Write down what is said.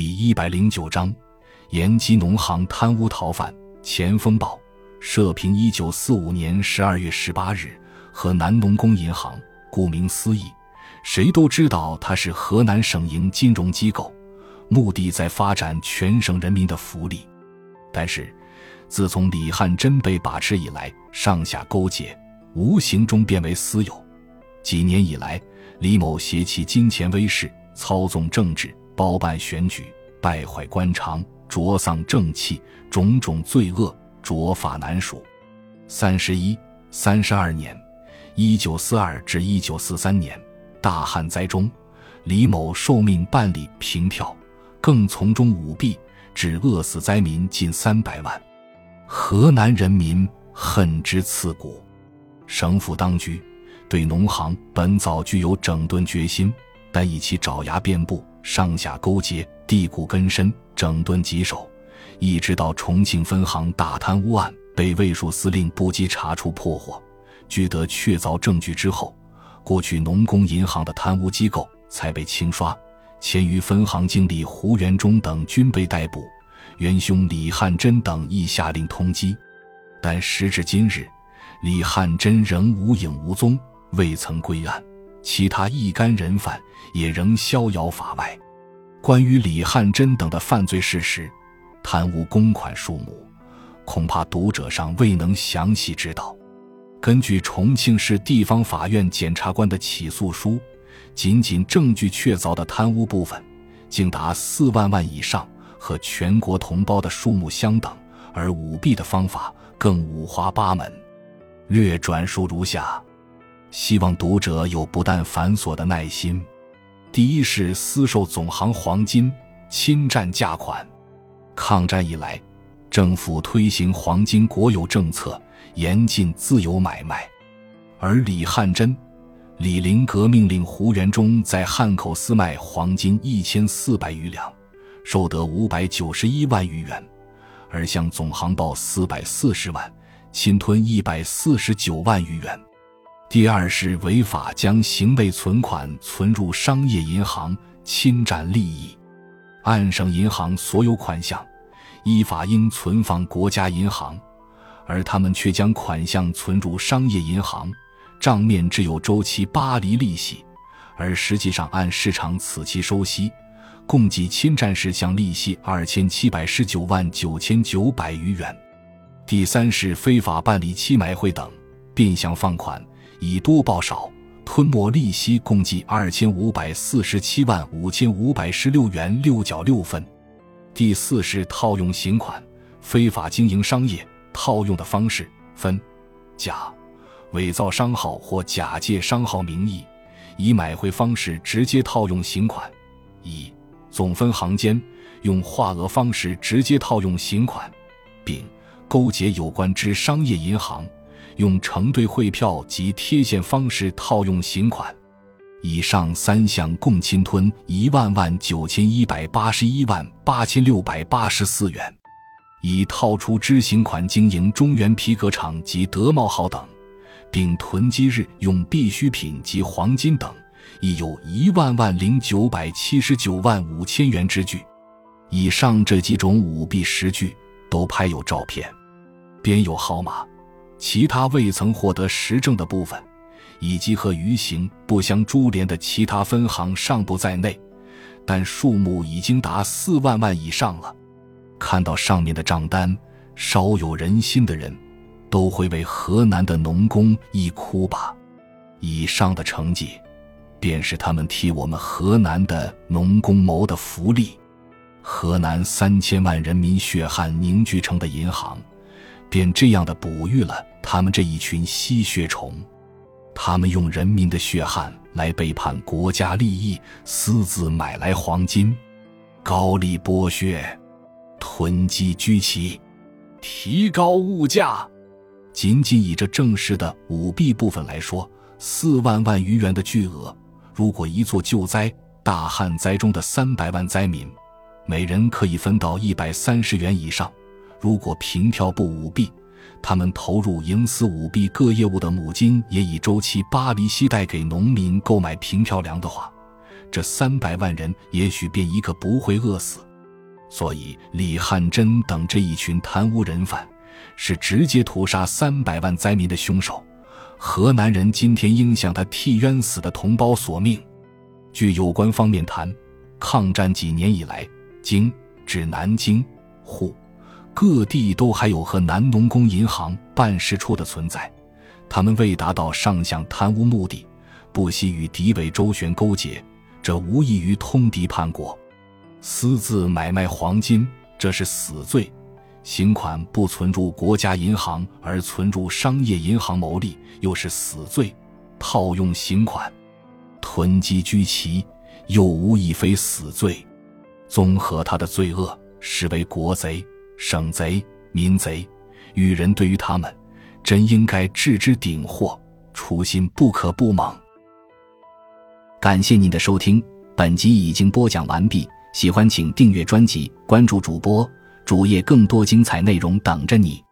第一百零九章，延吉农行贪污逃犯。前锋报社评：一九四五年十二月十八日，河南农工银行，顾名思义，谁都知道它是河南省营金融机构，目的在发展全省人民的福利。但是，自从李汉珍被把持以来，上下勾结，无形中变为私有。几年以来，李某携其金钱威势，操纵政治。包办选举，败坏官场，浊丧正气，种种罪恶，卓法难数。三十一、三十二年（一九四二至一九四三年），大旱灾中，李某受命办理凭票，更从中舞弊，致饿死灾民近三百万。河南人民恨之刺骨，省府当局对农行本早具有整顿决心，但以其爪牙遍布。上下勾结，地骨根深，整顿棘手，一直到重庆分行大贪污案被卫戍司令不及查处破获，据得确凿证据之后，过去农工银行的贪污机构才被清刷，前余分行经理胡元忠等均被逮捕，元凶李汉珍等亦下令通缉，但时至今日，李汉珍仍无影无踪，未曾归案。其他一干人犯也仍逍遥法外。关于李汉珍等的犯罪事实、贪污公款数目，恐怕读者上未能详细知道。根据重庆市地方法院检察官的起诉书，仅仅证据确凿的贪污部分，竟达四万万以上，和全国同胞的数目相等；而舞弊的方法更五花八门。略转述如下。希望读者有不但繁琐的耐心。第一是私售总行黄金，侵占价款。抗战以来，政府推行黄金国有政策，严禁自由买卖。而李汉珍、李林格命令胡元忠在汉口私卖黄金一千四百余两，收得五百九十一万余元，而向总行报四百四十万，侵吞一百四十九万余元。第二是违法将行为存款存入商业银行，侵占利益。按省银行所有款项，依法应存放国家银行，而他们却将款项存入商业银行，账面只有周期八厘利息，而实际上按市场此期收息，共计侵占事项利息二千七百十九万九千九百余元。第三是非法办理期买会等，变相放款。以多报少，吞没利息共计二千五百四十七万五千五百十六元六角六分。第四是套用刑款，非法经营商业。套用的方式分：甲，伪造商号或假借商号名义，以买回方式直接套用刑款；乙，总分行间用化额方式直接套用刑款；丙，勾结有关之商业银行。用承兑汇票及贴现方式套用行款，以上三项共侵吞一万万九千一百八十一万八千六百八十四元，以套出知行款经营中原皮革厂及德茂号等，并囤积日用必需品及黄金等，亦有一万万零九百七十九万五千元之巨。以上这几种舞弊实据都拍有照片，编有号码。其他未曾获得实证的部分，以及和余刑不相株连的其他分行尚不在内，但数目已经达四万万以上了。看到上面的账单，稍有人心的人，都会为河南的农工一哭吧。以上的成绩，便是他们替我们河南的农工谋的福利。河南三千万人民血汗凝聚成的银行。便这样的哺育了他们这一群吸血虫，他们用人民的血汗来背叛国家利益，私自买来黄金，高利剥削，囤积居奇，提高物价。仅仅以这正式的舞弊部分来说，四万万余元的巨额，如果一座救灾大旱灾中的三百万灾民，每人可以分到一百三十元以上。如果凭票不舞弊，他们投入营私舞弊各业务的母金也以周期八厘息贷给农民购买凭票粮的话，这三百万人也许便一个不会饿死，所以李汉珍等这一群贪污人犯，是直接屠杀三百万灾民的凶手。河南人今天应向他替冤死的同胞索命。据有关方面谈，抗战几年以来，京至南京、沪各地都还有和南农工银行办事处的存在。他们为达到上项贪污目的，不惜与敌伪周旋勾结，这无异于通敌叛国。私自买卖黄金，这是死罪；刑款不存入国家银行而存入商业银行牟利，又是死罪。套用刑款，囤积居奇，又无一非死罪。综合他的罪恶，实为国贼、省贼、民贼。与人对于他们。真应该置之顶货，初心不可不猛。感谢您的收听，本集已经播讲完毕。喜欢请订阅专辑，关注主播主页，更多精彩内容等着你。